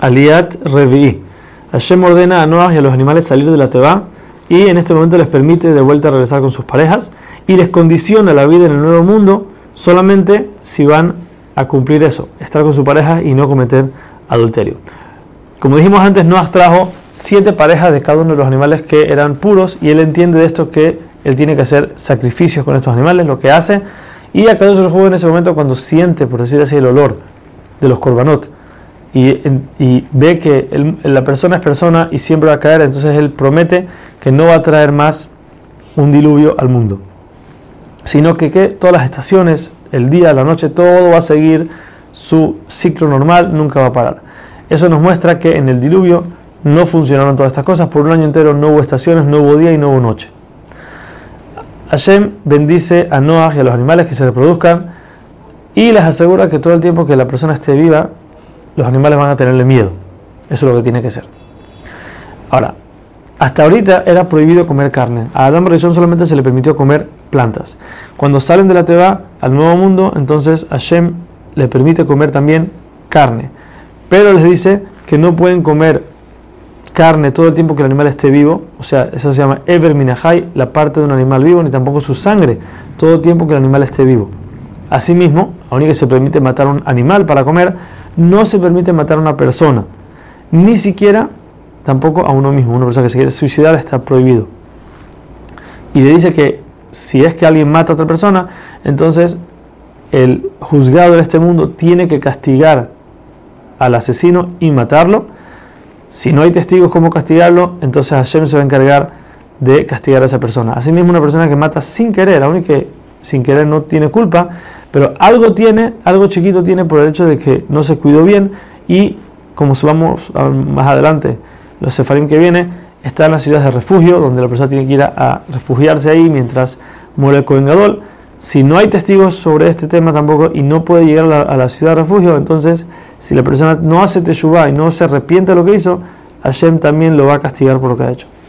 Aliat Revi'i. Hashem ordena a Noah y a los animales salir de la Teba y en este momento les permite de vuelta regresar con sus parejas y les condiciona la vida en el nuevo mundo solamente si van a cumplir eso, estar con su pareja y no cometer adulterio. Como dijimos antes, Noah trajo siete parejas de cada uno de los animales que eran puros y él entiende de esto que él tiene que hacer sacrificios con estos animales, lo que hace. Y acá se lo en ese momento cuando siente, por decir así, el olor de los corbanot y, ve que la persona es persona y siempre va a caer, entonces él promete que no va a traer más un diluvio al mundo, sino que, que todas las estaciones, el día, la noche, todo va a seguir su ciclo normal, nunca va a parar. Eso nos muestra que en el diluvio no funcionaron todas estas cosas, por un año entero no hubo estaciones, no hubo día y no hubo noche. Hashem bendice a Noah y a los animales que se reproduzcan y les asegura que todo el tiempo que la persona esté viva, los animales van a tenerle miedo. Eso es lo que tiene que ser. Ahora, hasta ahorita era prohibido comer carne. A Adam Rishon solamente se le permitió comer plantas. Cuando salen de la Teba al nuevo mundo, entonces Hashem le permite comer también carne. Pero les dice que no pueden comer carne todo el tiempo que el animal esté vivo, o sea, eso se llama Ever Minahai, la parte de un animal vivo, ni tampoco su sangre, todo el tiempo que el animal esté vivo. Asimismo, aun que se permite matar un animal para comer, no se permite matar a una persona, ni siquiera tampoco a uno mismo. Una persona que se quiere suicidar está prohibido. Y le dice que si es que alguien mata a otra persona, entonces el juzgado en este mundo tiene que castigar al asesino y matarlo. Si no hay testigos cómo castigarlo, entonces Hashem se va a encargar de castigar a esa persona. Asimismo, una persona que mata sin querer, aún que sin querer no tiene culpa, pero algo tiene, algo chiquito tiene por el hecho de que no se cuidó bien y como vamos más adelante los sefarim que viene, está en las ciudades de refugio, donde la persona tiene que ir a, refugiarse ahí mientras muere el Kohen Si no hay testigos sobre este tema tampoco y no puede llegar a la, ciudad de refugio, entonces si la persona no hace teshuvah y no se arrepiente de lo que hizo, Hashem también lo va a castigar por lo que ha hecho.